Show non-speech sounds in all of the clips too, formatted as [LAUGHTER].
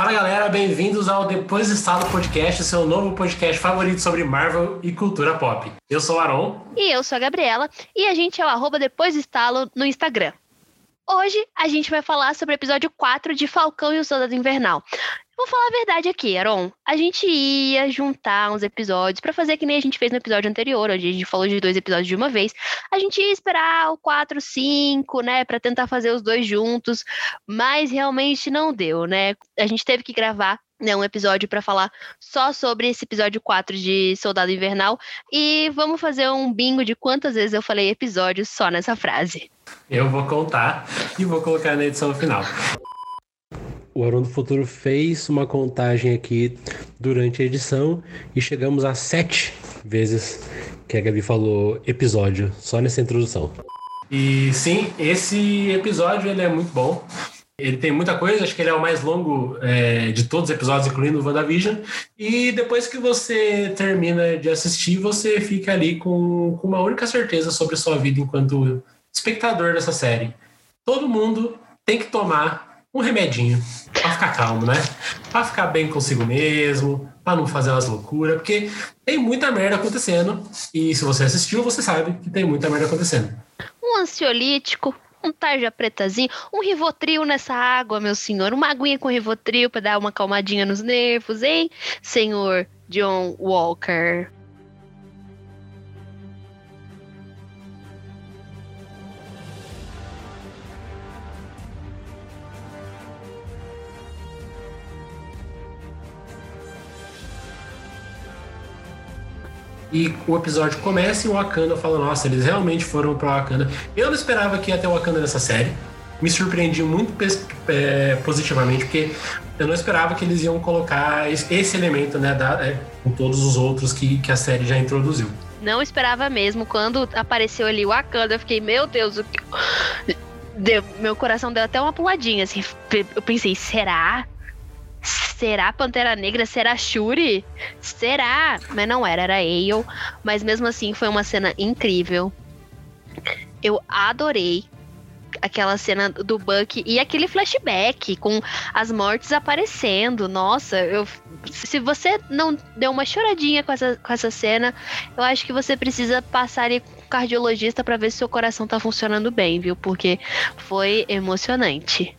Fala galera, bem-vindos ao Depois do Estalo Podcast, seu novo podcast favorito sobre Marvel e cultura pop. Eu sou o Aron. E eu sou a Gabriela, e a gente é o arroba Depois Estalo no Instagram. Hoje a gente vai falar sobre o episódio 4 de Falcão e o Soldado Invernal. Vou falar a verdade aqui, Aaron. A gente ia juntar uns episódios para fazer que nem a gente fez no episódio anterior, onde a gente falou de dois episódios de uma vez. A gente ia esperar o 4, 5, né, para tentar fazer os dois juntos, mas realmente não deu, né? A gente teve que gravar né, um episódio para falar só sobre esse episódio 4 de Soldado Invernal e vamos fazer um bingo de quantas vezes eu falei episódio só nessa frase. Eu vou contar e vou colocar na edição final o Arão do Futuro fez uma contagem aqui durante a edição e chegamos a sete vezes que a Gabi falou episódio, só nessa introdução. E sim, esse episódio ele é muito bom. Ele tem muita coisa, acho que ele é o mais longo é, de todos os episódios, incluindo o WandaVision. E depois que você termina de assistir, você fica ali com, com uma única certeza sobre sua vida enquanto espectador dessa série. Todo mundo tem que tomar um remedinho para ficar calmo, né? Para ficar bem consigo mesmo, para não fazer umas loucuras, porque tem muita merda acontecendo e se você assistiu, você sabe que tem muita merda acontecendo. Um ansiolítico, um tarja pretazinho, um rivotril nessa água, meu senhor, uma aguinha com rivotril para dar uma calmadinha nos nervos, hein, senhor John Walker. E o episódio começa e o Wakanda fala: Nossa, eles realmente foram pra Wakanda. Eu não esperava que ia ter Wakanda nessa série. Me surpreendi muito é, positivamente, porque eu não esperava que eles iam colocar esse elemento, né, da, é, com todos os outros que, que a série já introduziu. Não esperava mesmo. Quando apareceu ali o Wakanda, eu fiquei, meu Deus, o que. Deu, meu coração deu até uma puladinha, assim. Eu pensei, será? Será Pantera Negra? Será Shuri? Será? Mas não era, era Ale. Mas mesmo assim foi uma cena incrível. Eu adorei aquela cena do Buck e aquele flashback com as mortes aparecendo. Nossa, eu, se você não deu uma choradinha com essa, com essa cena, eu acho que você precisa passar ali com o cardiologista para ver se seu coração tá funcionando bem, viu? Porque foi emocionante.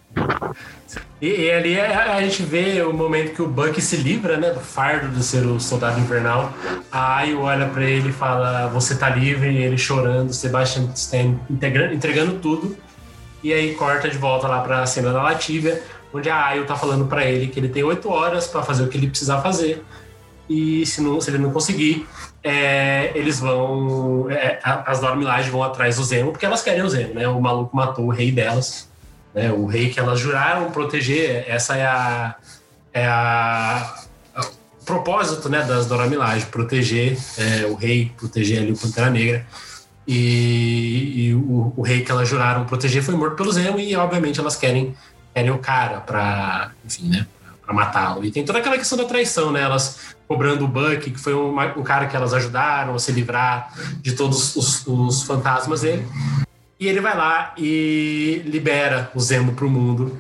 E, e, ali a, a, gente vê o momento que o Buck se livra, né, do fardo de ser o soldado invernal. A Ayo olha para ele e fala: Você tá livre, ele chorando, Sebastian Stan entregando tudo. E aí corta de volta lá para a cena da Latívia, onde a Ayo tá falando para ele que ele tem oito horas para fazer o que ele precisa fazer. E se, não, se ele não conseguir, é, eles vão. É, as Dormilagens vão atrás do Zemo, porque elas querem o Zemo, né? O maluco matou o rei delas né? O rei que elas juraram proteger, essa é a, é a, o propósito né, das Dora Milaje, proteger é, o rei, proteger ali o Pantera Negra. E, e o, o, rei que elas juraram proteger foi morto pelo Zemo e obviamente elas querem, querem o cara para enfim, né, para matá-lo. E tem toda aquela questão da traição, né? Elas cobrando o Buck, que foi um, um cara que elas ajudaram a se livrar de todos os, os fantasmas dele. E ele vai lá e libera o Zemo pro mundo.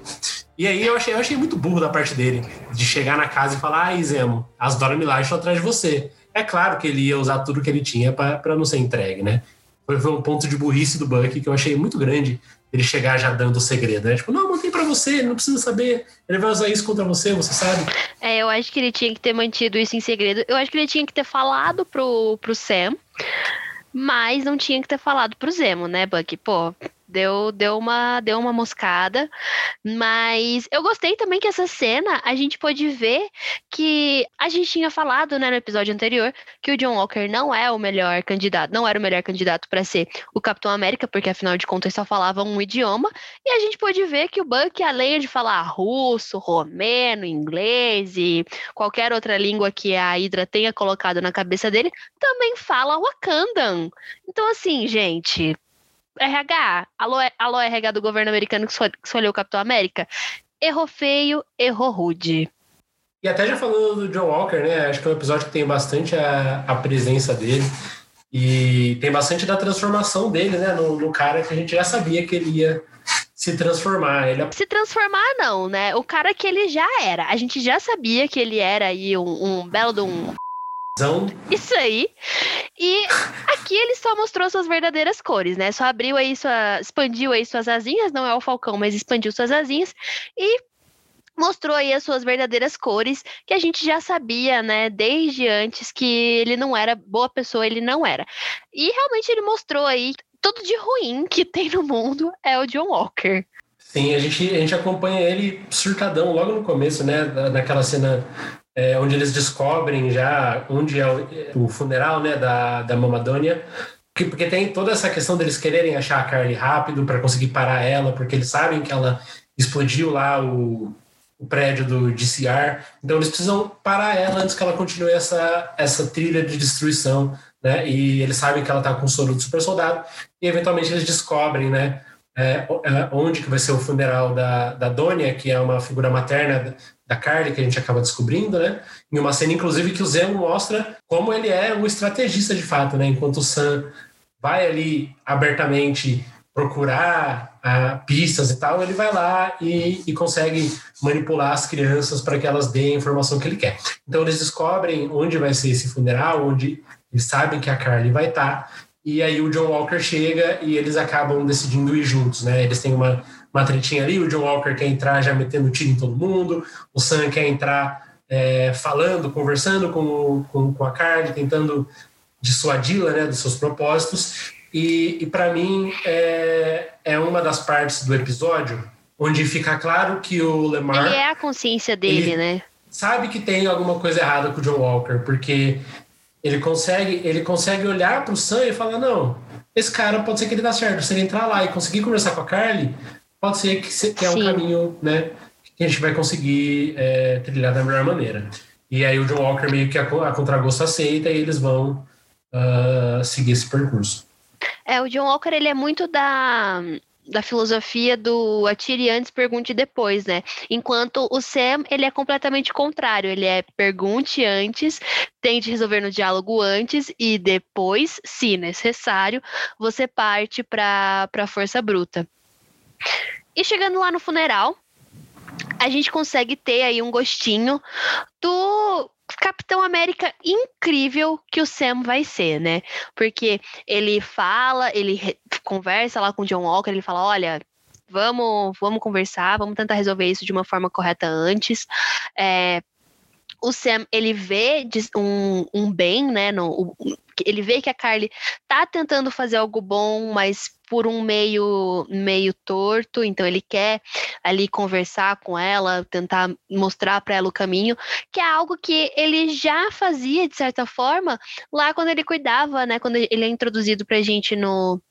E aí eu achei, eu achei muito burro da parte dele, de chegar na casa e falar: ai, Zemo, as Dora Milaje estão atrás de você. É claro que ele ia usar tudo que ele tinha para não ser entregue, né? Foi, foi, um ponto de burrice do Buck que eu achei muito grande ele chegar já dando o segredo, né? Tipo, não, mantém para você, não precisa saber. Ele vai usar isso contra você, você sabe? É, eu acho que ele tinha que ter mantido isso em segredo. Eu acho que ele tinha que ter falado pro, pro Sam mas não tinha que ter falado pro Zemo, né, Buck? Pô, deu, deu, uma, deu uma moscada. Mas eu gostei também que essa cena a gente pôde ver que a gente tinha falado né, no episódio anterior que o John Walker não é o melhor candidato, não era o melhor candidato para ser o Capitão América, porque afinal de contas só falava um idioma. E a gente pôde ver que o Buck, além de falar russo, romeno, inglês e qualquer outra língua que a Hydra tenha colocado na cabeça dele, também fala Wakandan. Então, assim, gente, RH, alô, alô RH do governo americano que escolheu o Capitão América, errou feio, errou rude. E até já falou do John Walker, né? Acho que é um episódio que tem bastante a, a presença dele. E tem bastante da transformação dele, né? No, no, cara que a gente já sabia que ele ia se transformar. Ele... Se transformar, não, né? O cara que ele já era. A gente já sabia que ele era aí um, um belo de um. Isso aí. E aqui ele só mostrou suas verdadeiras cores, né? Só abriu aí sua. expandiu aí suas asinhas, não é o Falcão, mas expandiu suas asinhas. E mostrou aí as suas verdadeiras cores, que a gente já sabia, né, desde antes que ele não era boa pessoa, ele não era. E realmente ele mostrou aí tudo de ruim que tem no mundo é o John Walker. Sim, a gente, a gente acompanha ele surtadão logo no começo, né, daquela cena é, onde eles descobrem já onde é o, o funeral, né, da, da Mamadônia, porque, porque tem toda essa questão deles quererem achar a Carly rápido para conseguir parar ela, porque eles sabem que ela explodiu lá o, o prédio do DCR, então eles precisam parar ela antes que ela continue essa, essa trilha de destruição, né? E eles sabem que ela está com soro do super soldado e eventualmente eles descobrem, né? É, é, onde que vai ser o funeral da, da que é uma figura materna da Carly, que a gente acaba descobrindo, né? Em uma cena, inclusive, que o Zemo mostra como ele é o estrategista de fato, né? Enquanto o Sam vai ali abertamente procurar ah, pistas e tal, ele vai lá e, e consegue manipular as crianças para que elas deem a informação que ele quer. Então eles descobrem onde vai ser esse funeral, onde eles sabem que a Carly vai estar, tá, e aí o John Walker chega e eles acabam decidindo ir juntos, né? Eles têm uma, uma tretinha ali, o John Walker quer entrar já metendo tiro em todo mundo, o Sam quer entrar é, falando, conversando com, com, com a Carly, tentando dissuadi-la né, dos seus propósitos, e, e para mim é, é uma das partes do episódio onde fica claro que o Lemar. Ele é a consciência dele, né? Sabe que tem alguma coisa errada com o John Walker, porque ele consegue, ele consegue olhar para o Sam e falar: não, esse cara pode ser que ele dá certo. Se ele entrar lá e conseguir conversar com a Carly, pode ser que, que é um Sim. caminho, né? Que a gente vai conseguir é, trilhar da melhor maneira. E aí o John Walker meio que a, a contragosto aceita e eles vão uh, seguir esse percurso. É, o John Walker, ele é muito da da filosofia do atire antes, pergunte depois, né? Enquanto o Sam, ele é completamente contrário, ele é pergunte antes, tente resolver no diálogo antes e depois, se necessário, você parte para a força bruta. E chegando lá no funeral, a gente consegue ter aí um gostinho do Capitão América incrível que o Sam vai ser, né? Porque ele fala, ele conversa lá com o John Walker, ele fala: olha, vamos, vamos conversar, vamos tentar resolver isso de uma forma correta antes. É, o Sam, ele vê um, um bem, né? No, ele vê que a Carly tá tentando fazer algo bom, mas por um meio meio torto, então ele quer ali conversar com ela, tentar mostrar para ela o caminho, que é algo que ele já fazia de certa forma lá quando ele cuidava, né, quando ele é introduzido pra gente no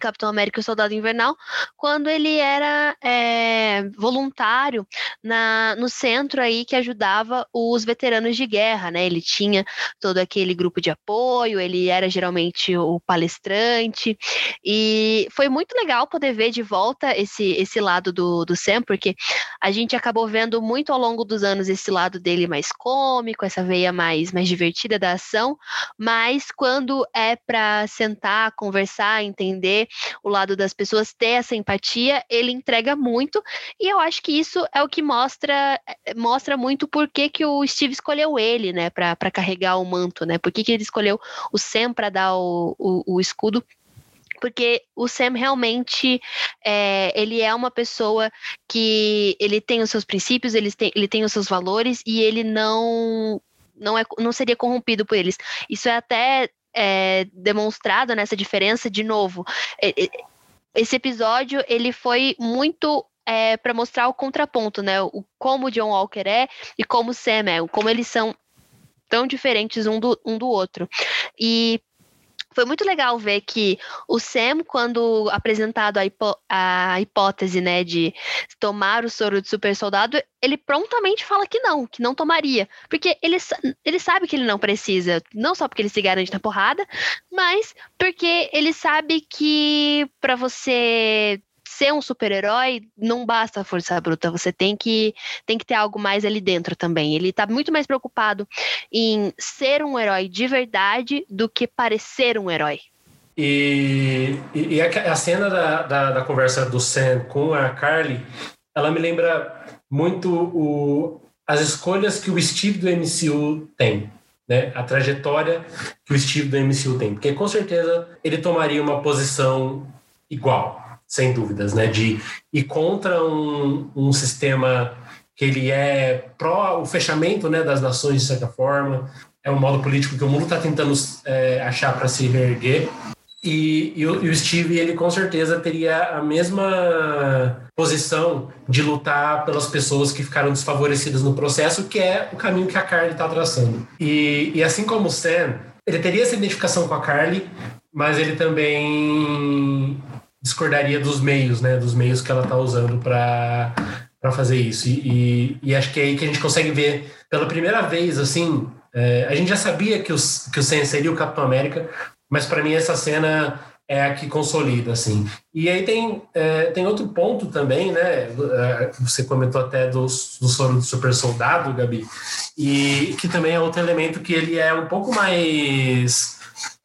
Capitão América e o Soldado Invernal, quando ele era é, voluntário na, no centro aí que ajudava os veteranos de guerra, né? Ele tinha todo aquele grupo de apoio, ele era geralmente o palestrante, e foi muito legal poder ver de volta esse, esse lado do, do Sam, porque a gente acabou vendo muito ao longo dos anos esse lado dele mais cômico, essa veia mais, mais divertida da ação, mas quando é para sentar, conversar, entender o lado das pessoas, ter essa empatia, ele entrega muito, e eu acho que isso é o que mostra eh, mostra muito por que, que o Steve escolheu ele, né, para carregar o manto, né, por que, que ele escolheu o Sam para dar o, o, o escudo porque o Sam realmente é, ele é uma pessoa que ele tem os seus princípios, ele tem, ele tem os seus valores e ele não não, é, não seria corrompido por eles. Isso é até é, demonstrado nessa diferença de novo. Esse episódio ele foi muito é, para mostrar o contraponto, né? O como o John Walker é e como o Sam é, como eles são tão diferentes um do, um do outro. E foi muito legal ver que o Sam, quando apresentado a, a hipótese né, de tomar o soro de super soldado, ele prontamente fala que não, que não tomaria. Porque ele, ele sabe que ele não precisa, não só porque ele se garante na porrada, mas porque ele sabe que para você ser um super-herói não basta força bruta, você tem que, tem que ter algo mais ali dentro também. Ele tá muito mais preocupado em ser um herói de verdade do que parecer um herói. E, e, e a, a, cena da, da, da, conversa do Sam com a Carly, ela me lembra muito o, as escolhas que o Steve do MCU tem. Né, a trajetória que o Steve do MCU tem, porque com certeza ele tomaria uma posição igual, sem dúvidas, né, de ir contra um, um sistema que ele é pró o fechamento né, das nações de certa forma, é um modo político que o mundo está tentando é, achar para se reerguer. E, e, o, e, o, Steve, ele com certeza teria a mesma posição de lutar pelas pessoas que ficaram desfavorecidas no processo, que é o caminho que a Carly está traçando. E, e assim como o Sam, ele teria essa identificação com a Carly, mas ele também discordaria dos meios, né? Dos meios que ela está usando para para fazer isso. E, e, e, acho que é aí que a gente consegue ver pela primeira vez, assim, é, a gente já sabia que, os, que o Sam seria o Capitão América, mas para mim essa cena é a que consolida, assim. E aí tem, é, tem outro ponto também, né? É, você comentou até do, do soro do super soldado, Gabi, e que também é outro elemento que ele é um pouco mais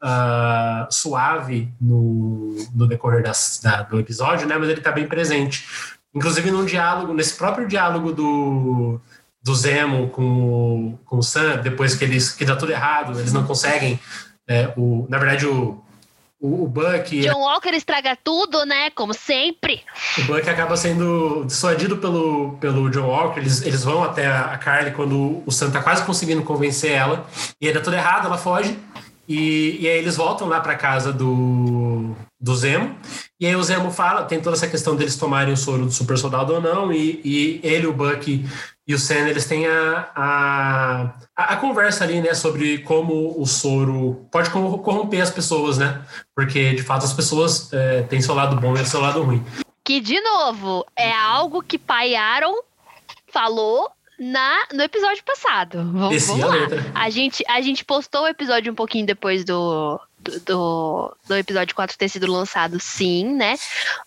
uh, suave no, no decorrer das, da, do episódio, né? Mas ele está bem presente. Inclusive num diálogo, nesse próprio diálogo do, do Zemo com o, com o Sam, depois que eles que dá tudo errado, eles não conseguem. É, o, na verdade, o, o, o Buck. John Walker estraga tudo, né? Como sempre. O Buck acaba sendo dissuadido pelo, pelo John Walker. Eles, eles vão até a Carly quando o Sam tá quase conseguindo convencer ela. E aí dá tudo errado, ela foge. E, e aí eles voltam lá para casa do, do Zemo. E aí o Zemo fala, tem toda essa questão deles tomarem o soro do super soldado ou não, e, e ele, o Buck e o Sam, eles têm a, a, a, conversa ali, né, sobre como o soro pode corromper as pessoas, né? Porque, de fato, as pessoas é, têm seu lado bom e seu lado ruim. Que, de novo, é algo que Pai Aaron falou na, no episódio passado. Vamos, vamos lá. A, a gente, a gente postou o episódio um pouquinho depois do, do, do episódio 4 ter sido lançado, sim, né?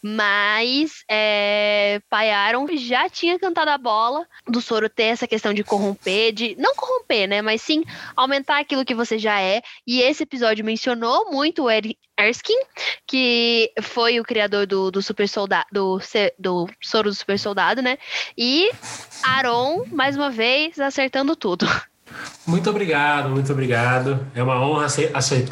Mas é, Pai Aaron já tinha cantado a bola do Soro ter essa questão de corromper, de não corromper, né? Mas sim aumentar aquilo que você já é. E esse episódio mencionou muito o Ed Erskine, que foi o criador do, do super soldado, do, do Soro do Super Soldado, né? E Aaron, mais uma vez, acertando tudo. [LAUGHS] Muito obrigado, muito obrigado. É uma honra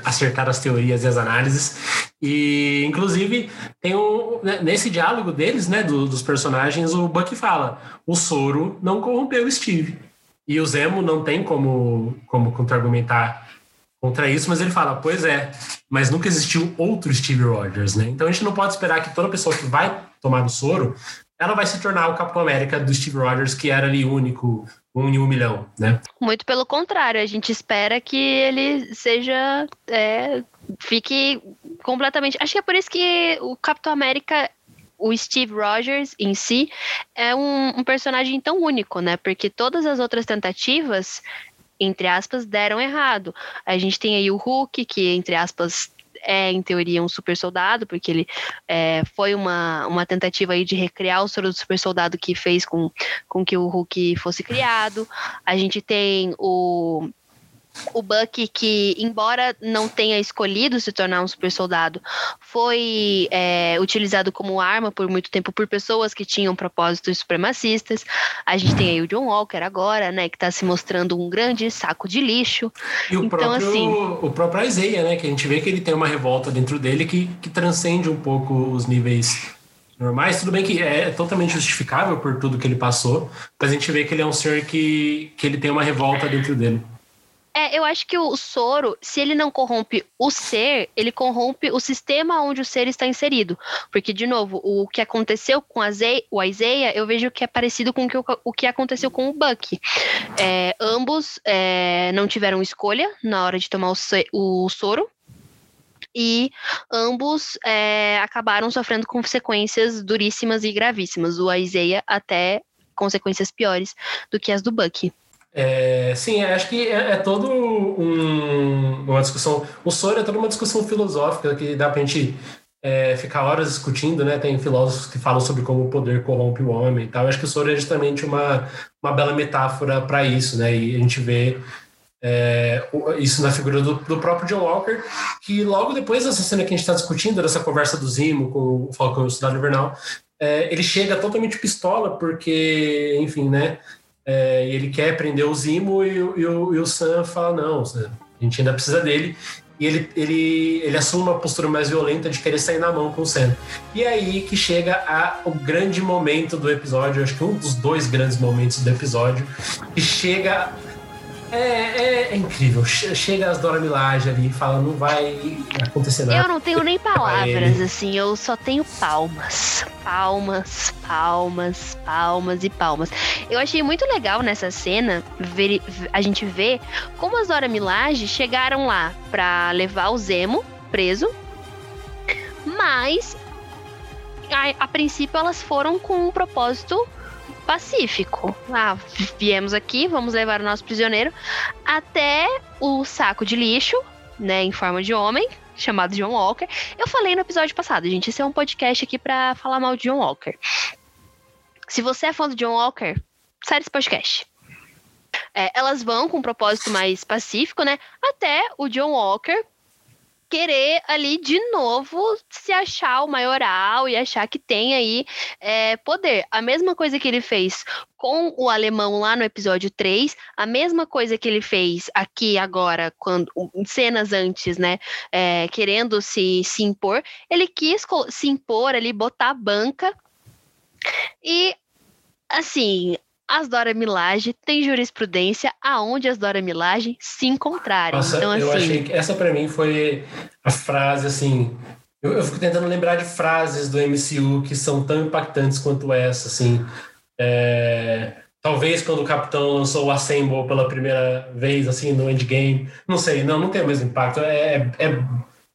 acertar as teorias e as análises. E, inclusive, tem um, né, nesse diálogo deles, né, do, dos personagens, o Buck fala: o soro não corrompeu o Steve. E o Zemo não tem como, como contra-argumentar contra isso, mas ele fala: pois é, mas nunca existiu outro Steve Rogers, né? Então a gente não pode esperar que toda pessoa que vai tomar o soro ela vai se tornar o Capitão América do Steve Rogers, que era ali único, um em um milhão, né? Muito pelo contrário, a gente espera que ele seja. É, fique completamente. Acho que é por isso que o Capitão América o Steve Rogers em si é um, um, personagem tão único, né? Porque todas as outras tentativas, entre aspas, deram errado. A gente tem aí o Hulk, que, entre aspas, é, em teoria, um super soldado, porque ele é, foi uma, uma tentativa aí de recriar o soro do super soldado que fez com, com que o Hulk fosse criado. A gente tem o o Buck, que embora não tenha escolhido se tornar um super soldado, foi é, utilizado como arma por muito tempo por pessoas que tinham propósitos supremacistas. A gente tem aí o John Walker agora, né, que está se mostrando um grande saco de lixo. E o, então, próprio, assim, o próprio Isaiah, né, que a gente vê que ele tem uma revolta dentro dele que, que transcende um pouco os níveis normais. Tudo bem que é totalmente justificável por tudo que ele passou, mas a gente vê que ele é um ser que, que ele tem uma revolta dentro dele. É, eu acho que o soro, se ele não corrompe o ser, ele corrompe o sistema onde o ser está inserido. Porque, de novo, o que aconteceu com a Zay, o Isaiah, eu vejo que é parecido com o que, o que aconteceu com o Buck. É, ambos é, não tiveram escolha na hora de tomar o, o soro. E ambos é, acabaram sofrendo consequências duríssimas e gravíssimas. O Isaiah até consequências piores do que as do Buck. É, sim, acho que é, é todo um, uma discussão. O Soro é toda uma discussão filosófica que dá para a gente é, ficar horas discutindo, né? Tem filósofos que falam sobre como o poder corrompe o homem e tal. Acho que o Soro é justamente uma, uma bela metáfora para isso, né? E a gente vê É, isso na figura do, do, próprio John Walker, que logo depois dessa cena que a gente está discutindo, dessa conversa do Zimo com o Falcão e o Cidade Invernal, é, ele chega totalmente pistola, porque, enfim, né? É, ele quer prender o Zimo e, e, o, e o Sam fala: não, a gente ainda precisa dele. E ele, ele, ele assume uma postura mais violenta de querer sair na mão com o Sam. E é aí que chega a, o grande momento do episódio, acho que um dos dois grandes momentos do episódio, que chega é, é, é, incrível. Chega as Dora Milaje ali e fala, não vai acontecer nada. Eu não tenho nem [LAUGHS] palavras, assim, eu só tenho palmas. Palmas, palmas, palmas e palmas. Eu achei muito legal nessa cena ver, a gente ver como as Dora Milaje chegaram lá pra levar o Zemo preso, mas a, a princípio elas foram com um propósito pacífico. Ah, viemos aqui, vamos levar o nosso prisioneiro até o saco de lixo, né, em forma de homem, chamado John Walker. Eu falei no episódio passado, gente, esse é um podcast aqui para falar mal de John Walker. Se você é fã do John Walker, sai desse podcast. É, elas vão com um propósito mais pacífico, né? Até o John Walker querer ali de novo se achar o maioral e achar que tem aí é, poder. A mesma coisa que ele fez com o alemão lá no episódio 3, a mesma coisa que ele fez aqui agora, quando cenas antes, né? É, querendo se, se impor, ele quis se impor ali, botar a banca. E assim, as Dora Milaje têm jurisprudência aonde as Dora Milaje se encontrarem. Nossa, então, assim, eu achei que essa para mim foi a frase assim. Eu, eu, fico tentando lembrar de frases do MCU que são tão impactantes quanto essa, assim. É, talvez quando o Capitão lançou o Assemble pela primeira vez, assim, no Endgame. Não sei, não, não tem o mesmo impacto. É, é, é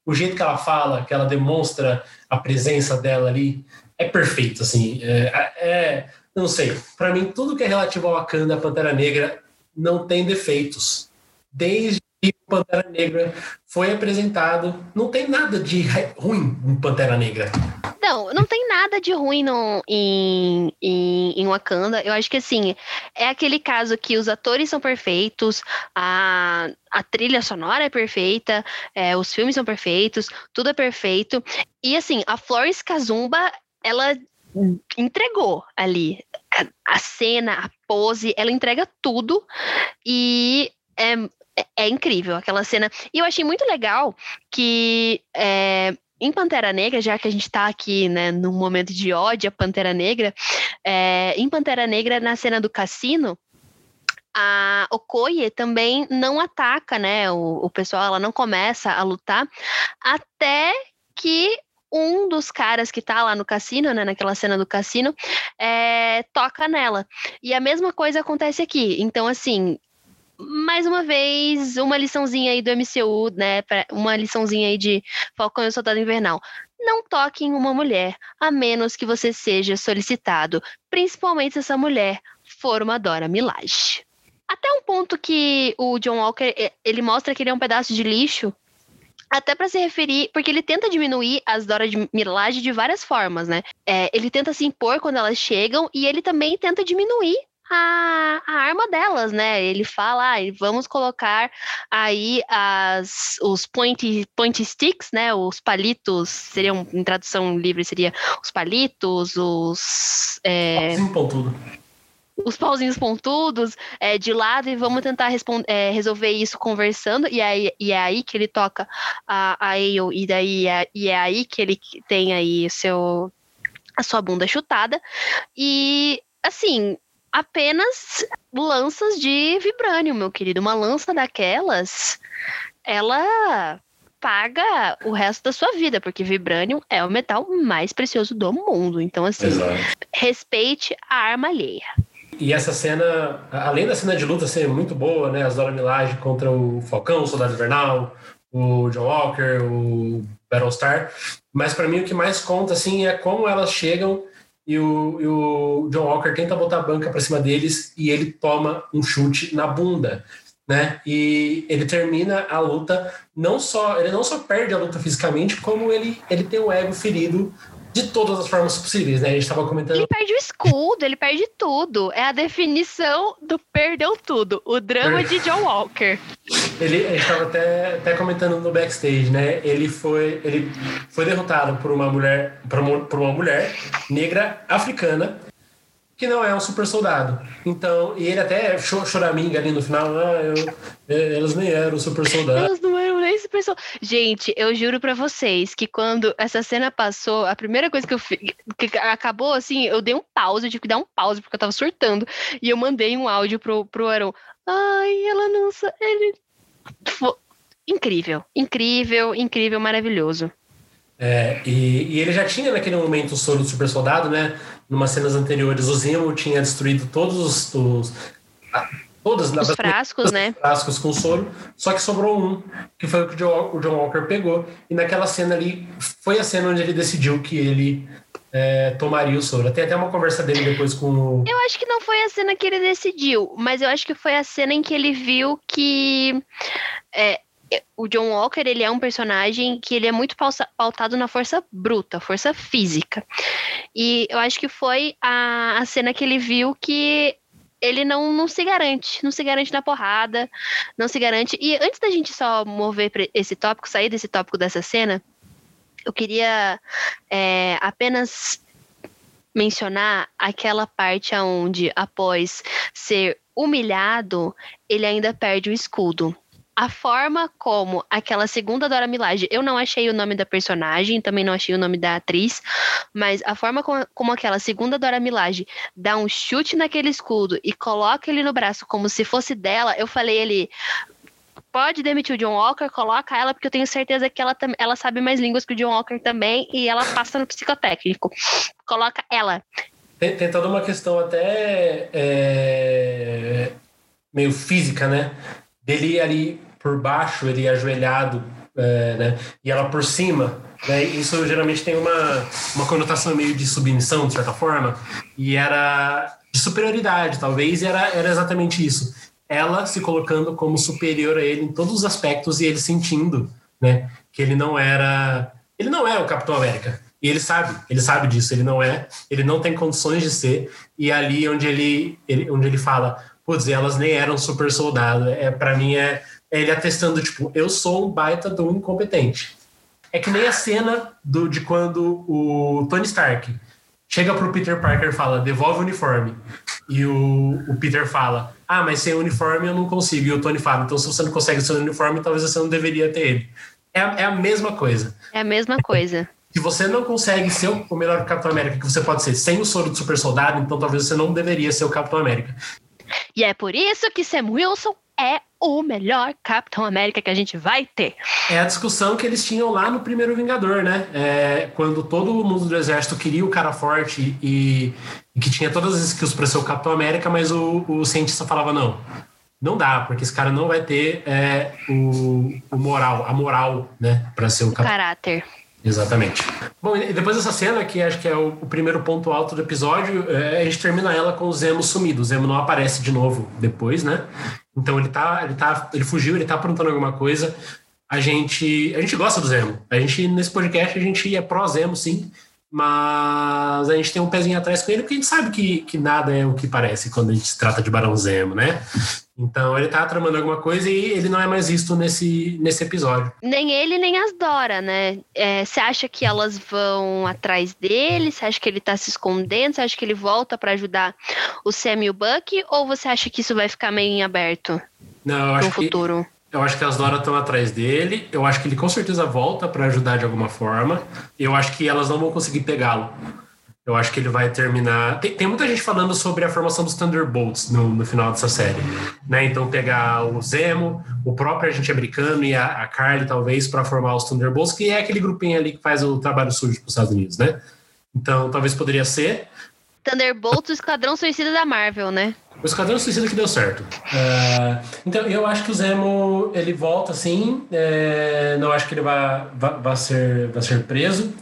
o jeito que ela fala, que ela demonstra a presença dela ali, é perfeito, assim. É, é não sei. Para mim, tudo que é relativo ao Wakanda, Pantera Negra, não tem defeitos. Desde que Pantera Negra foi apresentado, não tem nada de ruim em Pantera Negra. Não, não tem nada de ruim no, em, em, em Wakanda. Eu acho que assim, é aquele caso que os atores são perfeitos, a, a trilha sonora é perfeita, é, os filmes são perfeitos, tudo é perfeito. E assim, a Flores Kazumba, ela entregou ali. A, cena, a pose, ela entrega tudo e é, é, incrível aquela cena. E eu achei muito legal que é, em Pantera Negra, já que a gente está aqui né, num momento de ódio a Pantera Negra, é, em Pantera Negra, na cena do cassino, a Okoye também não ataca, né? O, o pessoal, ela não começa a lutar até que um dos caras que tá lá no cassino, né, naquela cena do cassino, é, toca nela. E a mesma coisa acontece aqui. Então, assim, mais uma vez, uma liçãozinha aí do MCU, né, uma liçãozinha aí de Falcão e o Soldado Invernal. Não toque em uma mulher, a menos que você seja solicitado, principalmente se essa mulher for uma Dora Milaje. Até um ponto que o John Walker, ele mostra que ele é um pedaço de lixo, até para se referir, porque ele tenta diminuir as Dora de Milaje de várias formas, né? É, ele tenta se impor quando elas chegam e ele também tenta diminuir a, a, arma delas, né? Ele fala, ah, vamos colocar aí as, os point, point sticks, né? Os palitos, seriam, em tradução livre, seria os palitos, os... É... Sim, pontudo os pauzinhos pontudos é, de lado e vamos tentar é, resolver isso conversando. E, aí, e é aí que ele toca a, a Ale, e daí é, e é aí que ele tem aí seu, a sua bunda chutada. E assim, apenas lanças de vibrânio, meu querido. Uma lança daquelas, ela paga o resto da sua vida, porque vibrânio é o metal mais precioso do mundo. Então, assim, Exato. respeite a arma alheia. E essa cena, além da cena de luta ser muito boa, né? As Dora Milaje contra o Falcão, o Soldado Invernal, o John Walker, o Battlestar. Mas para mim o que mais conta assim é como elas chegam e o, e o John Walker tenta botar a banca para cima deles e ele toma um chute na bunda, né? E ele termina a luta não só ele não só perde a luta fisicamente, como ele ele tem o ego ferido de todas as formas possíveis, né? A gente estava comentando. Ele perde o escudo, ele perde tudo. É a definição do perdeu tudo. O drama de John Walker. Ele, a gente estava até, até comentando no backstage, né? Ele foi, ele foi derrotado por uma mulher, por uma, por uma mulher negra africana que não é um super soldado. Então, e ele até choraminga ali no final, ah, eu, é, elas nem eram super soldados. Elas não eram nem super soldados. Gente, eu juro para vocês que quando essa cena passou, a primeira coisa que eu fiz, que acabou assim, eu dei um pause, eu tive que dar um pause porque eu tava surtando, e eu mandei um áudio pro, pro Aaron. Ai, ela não... Ele... Incrível, incrível, incrível, maravilhoso. É, e, e, ele já tinha naquele momento o soro do super soldado, né? Numas cenas anteriores, o Zemo tinha destruído todos os. os todas os frascos, né? frascos com soro, só que sobrou um, que foi o que o John, o John Walker pegou. E naquela cena ali, foi a cena onde ele decidiu que ele é, tomaria o soro. Tem até uma conversa dele depois com o. Eu acho que não foi a cena que ele decidiu, mas eu acho que foi a cena em que ele viu que. É, o John Walker ele é um personagem que ele é muito pautado na força bruta, força física. E eu acho que foi a, a cena que ele viu que ele não, não se garante, não se garante na porrada, não se garante. E antes da gente só mover esse tópico, sair desse tópico dessa cena, eu queria é, apenas mencionar aquela parte onde, após ser humilhado, ele ainda perde o escudo a forma como aquela segunda Dora Milaje, eu não achei o nome da personagem, também não achei o nome da atriz, mas a forma como, como aquela segunda Dora Milaje dá um chute naquele escudo e coloca ele no braço como se fosse dela, eu falei ele pode demitir o John Walker, coloca ela, porque eu tenho certeza que ela, ela sabe mais línguas que o John Walker também, e ela passa no psicotécnico. Coloca ela. Tem, tem toda uma questão até é, meio física, né? Dele ali por baixo, ele ajoelhado, é, né? E ela por cima, né? Isso geralmente tem uma, uma conotação meio de submissão, de certa forma, e era de superioridade, talvez, e era, era exatamente isso. Ela se colocando como superior a ele em todos os aspectos e ele sentindo, né? Que ele não era... Ele não é o Capitão América. E ele sabe, ele sabe disso, ele não é, ele não tem condições de ser, e ali onde ele, ele onde ele fala, putz, elas nem eram super soldado, é, para mim é é ele atestando, tipo, eu sou um baita do incompetente. É que nem a cena do, de quando o Tony Stark chega pro Peter Parker e fala, devolve o uniforme. E o, o Peter fala, ah, mas sem uniforme eu não consigo. E o Tony fala, então se você não consegue seu uniforme, talvez você não deveria ter ele. É, é a mesma coisa. É a mesma coisa. Se você não consegue ser o melhor Capitão América que você pode ser sem o soro do super soldado, então talvez você não deveria ser o Capitão América. E é por isso que Sam Wilson é o melhor Capitão América que a gente vai ter. É a discussão que eles tinham lá no primeiro Vingador, né? É, quando todo mundo do exército queria o cara forte e, e que tinha todas as skills para ser o Capitão América, mas o, o cientista falava não. Não dá, porque esse cara não vai ter é, o, o moral, a moral, né, para ser o, o caráter. Exatamente. Bom, e depois dessa cena, que acho que é o, o primeiro ponto alto do episódio, é, a gente termina ela com o Zemo sumido. O Zemo não aparece de novo depois, né? Então ele tá, ele tá, ele fugiu, ele tá aprontando alguma coisa. A gente, a gente gosta do Zemo. A gente nesse podcast a gente é pró Zemo, sim, mas a gente tem um pezinho atrás com ele porque a gente sabe que, que nada é o que parece quando a gente se trata de Barão Zemo, né? Então ele tá tramando alguma coisa e ele não é mais visto nesse, nesse episódio. Nem ele, nem as Dora, né? É, você acha que elas vão atrás dele? Você acha que ele tá se escondendo? Você acha que ele volta para ajudar o Sam e o Buck? Ou você acha que isso vai ficar meio em aberto? Não, eu acho no futuro? Que, eu acho que as Dora estão atrás dele. Eu acho que ele com certeza volta para ajudar de alguma forma. Eu acho que elas não vão conseguir pegá-lo. Eu acho que ele vai terminar. Tem, tem, muita gente falando sobre a formação dos Thunderbolts no, no final dessa série. Né? Então, pegar o Zemo, o próprio agente americano e a, a Carly, talvez, para formar os Thunderbolts, que é aquele grupinho ali que faz o trabalho sujo para os Estados Unidos, né? Então, talvez poderia ser. Thunderbolts, o Esquadrão Suicida da Marvel, né? O Esquadrão Suicida que deu certo. Uh, então, eu acho que o Zemo, ele volta, sim. É, não acho que ele vai, vai, vai, ser, vai ser preso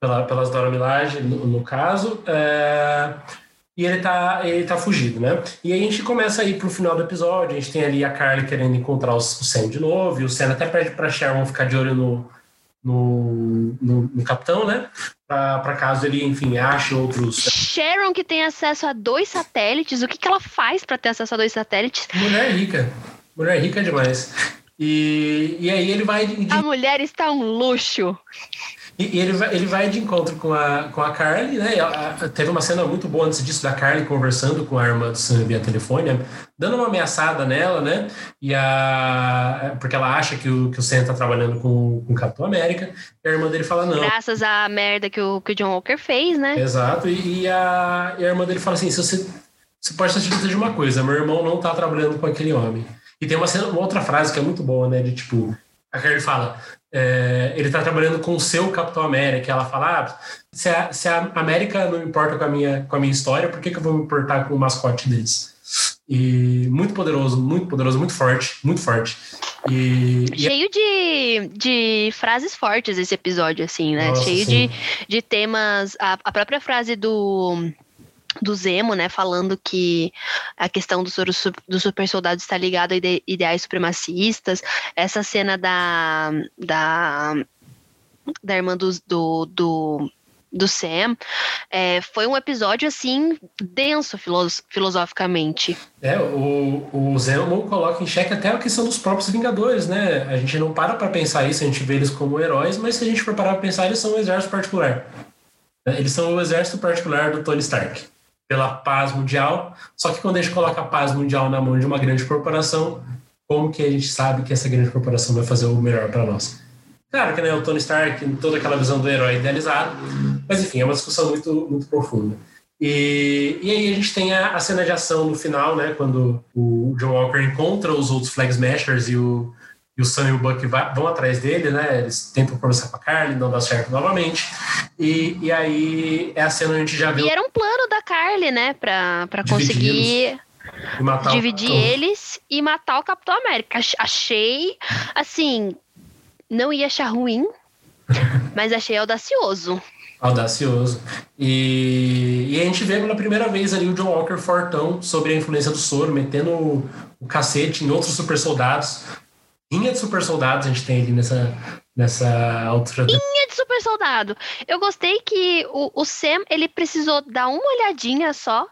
pela, pelas Dora Milaje, no, no caso. É, e ele tá, ele tá fugido, né? E aí a gente começa a ir pro final do episódio, a gente tem ali a Carly querendo encontrar o, o Sam de novo, e o Sam até pede pra Sharon ficar de olho no, no, no, no, capitão, né? Para caso ele, enfim, ache outros. Sharon, que tem acesso a dois satélites, o que, que ela faz para ter acesso a dois satélites? Mulher rica. Mulher rica demais. E, e aí ele vai. A mulher está um luxo. E, e, ele, vai, ele vai de encontro com a, com a Carly, né? A, teve uma cena muito boa antes disso da Carly conversando com a irmã do Sam via telefone, né? dando uma ameaçada nela, né? E a, porque ela acha que o, que o Sam tá trabalhando com, com o Capitão América. E a irmã dele fala não. Graças à merda que o, que o John Walker fez, né? Exato. E, e, a, e a irmã dele fala assim: se você, você pode estar certeza de uma coisa, meu irmão não tá trabalhando com aquele homem. E tem uma, cena, uma outra frase que é muito boa, né? De tipo, a Carly fala: é, ele está trabalhando com o seu Capitão América. Ela fala: ah, se, a, se a América não importa com a minha, com a minha história, por que, que eu vou me importar com o mascote deles? E muito poderoso, muito poderoso, muito forte, muito forte. E, Cheio de, de frases fortes esse episódio, assim, né? Nossa, Cheio de, de temas. A, a própria frase do do Zemo, né, falando que a questão do, do super soldado está ligado a ide ideais supremacistas, essa cena da, da, da irmã do, do, do, do Sam, é, foi um episódio, assim, denso filosoficamente. É, o, o Zemo coloca em xeque até a questão dos próprios Vingadores, né, a gente não para para pensar isso, a gente vê eles como heróis, mas se a gente for parar para pensar, eles são um exército particular. Eles são o exército particular do Tony Stark pela paz mundial. Só que quando a gente coloca a paz mundial na mão de uma grande corporação, como que a gente sabe que essa grande corporação vai fazer o melhor para nós? Claro que né, o Tony Stark, toda aquela visão do herói idealizado, mas enfim, é uma discussão muito, muito profunda. E, e aí a gente tem a, a cena de ação no final, né, quando o John Walker encontra os outros Flag Smashers e o, e o Sam e o Buck vão atrás dele, né? Eles tentam conversar com a Carly, não dá certo novamente. E, e aí é a cena onde a gente já viu. E era um plano da Carly, né? Pra, pra conseguir dividir eles e matar o Capitão América. Achei, assim, não ia achar ruim, [LAUGHS] mas achei audacioso. Audacioso. E, e a gente vê pela primeira vez ali o John Walker fortão sobre a influência do soro, metendo o, o cacete em outros super soldados linha de super soldados a gente tem ali nessa, nessa altura. Linha de super soldado. Eu gostei que o, o Sam, ele precisou dar uma olhadinha só.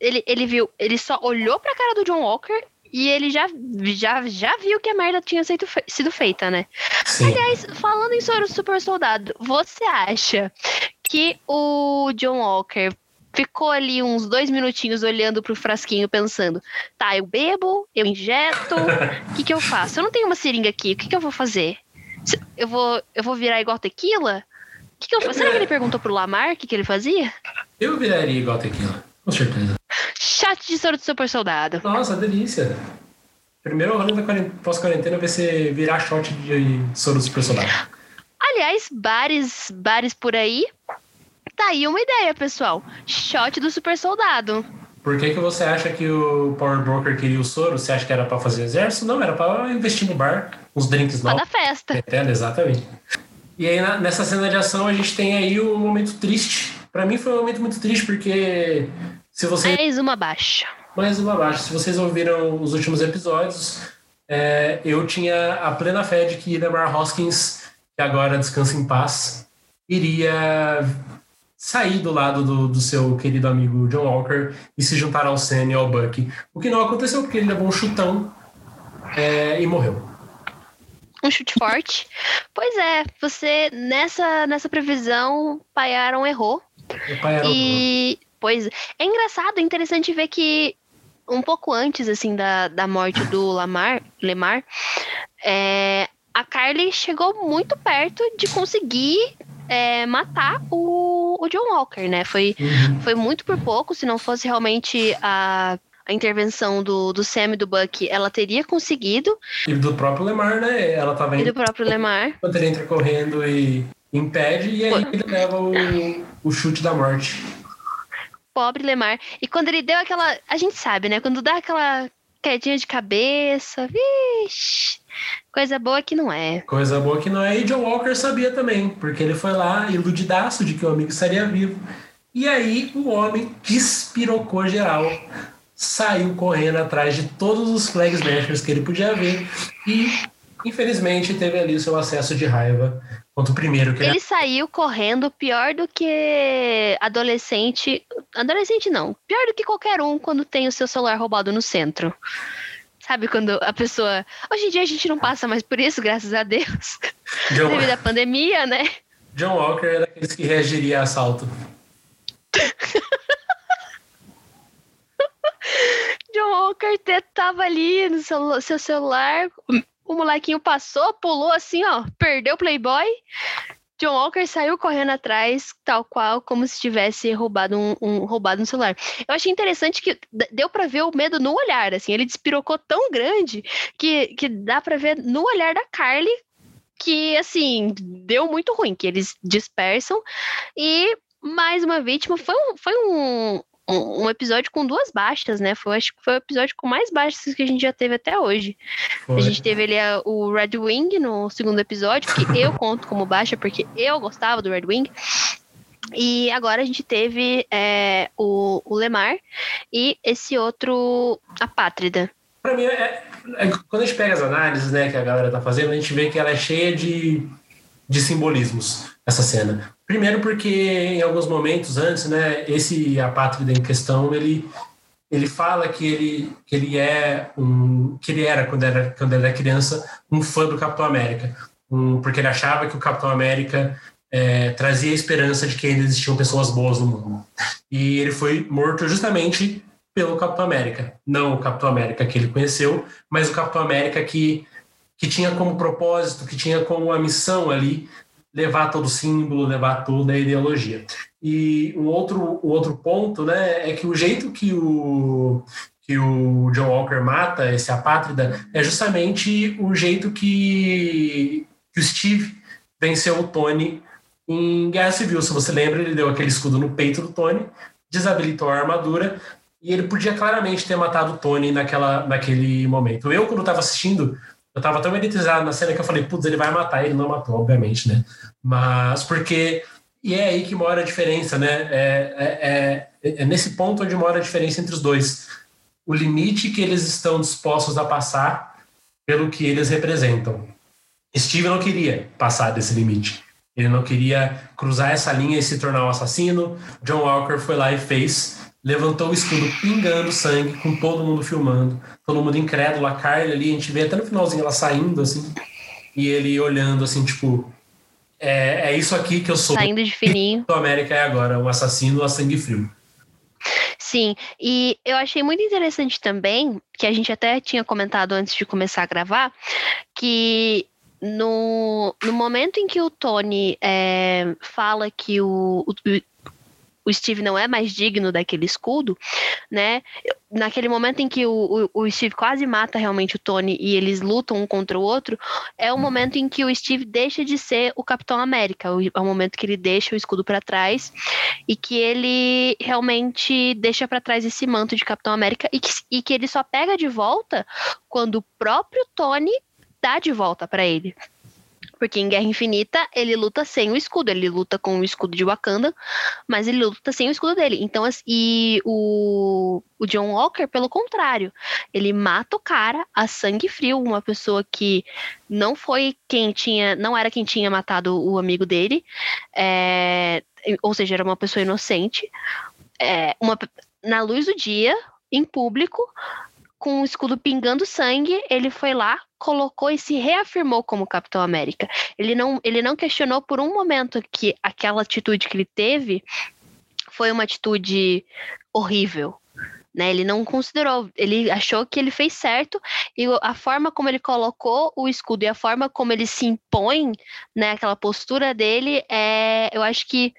Ele, ele viu, ele só olhou pra cara do John Walker e ele já, já, já viu que a merda tinha sido, sido feita, né? Sim. Aliás, falando em super soldado, você acha que o John Walker ficou ali uns dois minutinhos olhando pro frasquinho, pensando: tá, eu bebo, eu injeto, o [LAUGHS] que, que eu faço? Eu não tenho uma seringa aqui, o que, que eu vou fazer? Eu vou, eu vou virar igual tequila? O que, que eu, eu Será que ele perguntou pro Lamar o que, que ele fazia? Eu viraria igual tequila, com certeza. Chat de soro do super soldado. Nossa, delícia. Primeiro rolê da pós-quarentena vai ser virar shot de soro do super soldado. Aliás, bares, bares por aí Tá aí uma ideia, pessoal. Shot do super soldado. Por que, que você acha que o Power Broker queria o soro? Você acha que era para fazer exército? Não, era para investir no bar, os drinks novos. Pra da festa. Entendo, exatamente. E aí, nessa cena de ação, a gente tem aí um momento triste. Para mim foi um momento muito triste, porque se você... Mais uma baixa. Mais uma baixa. Se vocês ouviram os últimos episódios, é, eu tinha a plena fé de que Lemar Hoskins, que agora descansa em paz, iria sair do lado do, do, seu querido amigo John Walker e se juntar ao Sam e ao Bucky. O que não aconteceu porque ele levou um chutão é, e morreu. Um chute forte. Pois é, você nessa, nessa previsão, Paiaron errou. Paiaron e, pois é engraçado, é interessante ver que um pouco antes assim da, da morte do Lamar, Lemar, é, a Carly chegou muito perto de conseguir é, matar o, o, John Walker, né? Foi, uhum. foi muito por pouco, se não fosse realmente a, a intervenção do, do Sam e do Buck, ela teria conseguido. E do próprio Lemar, né? Ela tava E do próprio Lemar. Quando ele entra correndo e impede, e aí ele leva o, o chute da morte. Pobre Lemar. E quando ele deu aquela. A gente sabe, né? Quando dá aquela quedinha de cabeça, vixi. Coisa boa que não é. Coisa boa que não é. E John Walker sabia também, porque ele foi lá iludidaço de que o amigo estaria vivo. E aí o homem despirocou geral, saiu correndo atrás de todos os flag smashers que ele podia ver e, infelizmente, teve ali o seu acesso de raiva quanto o primeiro. Que ele, ele saiu correndo pior do que adolescente. Adolescente não. Pior do que qualquer um quando tem o seu celular roubado no centro. Sabe quando a pessoa. Hoje em dia a gente não passa mais por isso, graças a Deus. [LAUGHS] John... Devido à pandemia, né? John Walker era aqueles que reagiria a assalto. [LAUGHS] John Walker tava ali no seu, seu celular, o molequinho passou, pulou assim, ó, perdeu o Playboy. John Walker saiu correndo atrás, tal qual como se tivesse roubado um, um roubado um celular. Eu achei interessante que deu para ver o medo no olhar, assim, ele despirocou tão grande que, que dá para ver no olhar da Carly que, assim, deu muito ruim, que eles dispersam e mais uma vítima. Foi um, foi um, um, episódio com duas baixas, né? Foi, acho que foi o episódio com mais baixas que a gente já teve até hoje. Foi. A gente teve ali a, o Red Wing no segundo episódio, que eu conto como baixa, porque eu gostava do Red Wing. E agora a gente teve é, o, o Lemar e esse outro, a Pátrida. Pra mim, é, é, quando a gente pega as análises né, que a galera tá fazendo, a gente vê que ela é cheia de, de simbolismos, essa cena. Primeiro porque em alguns momentos antes, né, esse apátrida em questão, ele ele fala que ele, que ele é um que ele era quando era quando ele era criança um fã do Capitão América, um, porque ele achava que o Capitão América é, trazia a esperança de que ainda existiam pessoas boas no mundo. E ele foi morto justamente pelo Capitão América, não o Capitão América que ele conheceu, mas o Capitão América que que tinha como propósito, que tinha como a missão ali levar todo o símbolo, levar toda a ideologia. E um outro, um outro ponto né, é que o jeito que o, que o John Walker mata esse apátrida é justamente o jeito que, que o Steve venceu o Tony em Guerra Civil. Se você lembra, ele deu aquele escudo no peito do Tony, desabilitou a armadura e ele podia claramente ter matado o Tony naquela, naquele momento. Eu, quando estava assistindo, eu tava tão meditizado na cena que eu falei, putz, ele vai matar, ele não matou, obviamente, né? Mas porque. E é aí que mora a diferença, né? É, é, é, é nesse ponto onde mora a diferença entre os dois. O limite que eles estão dispostos a passar pelo que eles representam. Steve não queria passar desse limite. Ele não queria cruzar essa linha e se tornar um assassino. John Walker foi lá e fez levantou o escudo pingando sangue, com todo mundo filmando, todo mundo incrédulo, a Carly ali, a gente vê até no finalzinho ela saindo, assim, e ele olhando, assim, tipo, é, é isso aqui que eu sou. Saindo de fininho. O América é agora, um assassino a sangue frio. Sim, e eu achei muito interessante também, que a gente até tinha comentado antes de começar a gravar, que no, no momento em que o Tony é, fala que o, o o Steve não é mais digno daquele escudo, né? Naquele momento em que o, o, o, Steve quase mata realmente o Tony e eles lutam um contra o outro, é o momento em que o Steve deixa de ser o Capitão América, é o momento que ele deixa o escudo para trás e que ele realmente deixa para trás esse manto de Capitão América e que, e que ele só pega de volta quando o próprio Tony dá de volta para ele. Porque em Guerra Infinita ele luta sem o escudo, ele luta com o escudo de Wakanda, mas ele luta sem o escudo dele. Então, e o, o John Walker, pelo contrário, ele mata o cara a sangue frio, uma pessoa que não foi quem tinha, não era quem tinha matado o amigo dele, é, ou seja, era uma pessoa inocente, é, uma, na luz do dia, em público, com o escudo pingando sangue, ele foi lá, colocou e se reafirmou como Capitão América. Ele não, ele não questionou por um momento que aquela atitude que ele teve foi uma atitude horrível. Né, ele não considerou, ele achou que ele fez certo e a forma como ele colocou o escudo e a forma como ele se impõe, né, aquela postura dele, é, eu acho que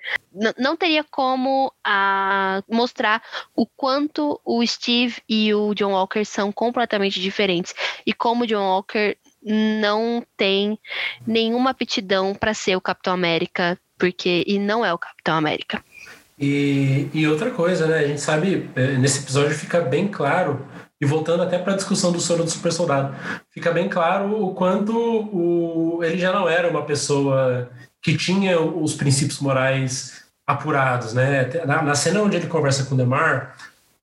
não teria como a, mostrar o quanto o Steve e o John Walker são completamente diferentes e como o John Walker não tem nenhuma aptidão para ser o Capitão América, porque e não é o Capitão América. E, e outra coisa, né? A gente sabe, é, nesse episódio fica bem claro, e voltando até para a discussão do soro do super soldado, fica bem claro o quanto o, ele já não era uma pessoa que tinha os princípios morais apurados, né? Na, na cena onde ele conversa com o Demar,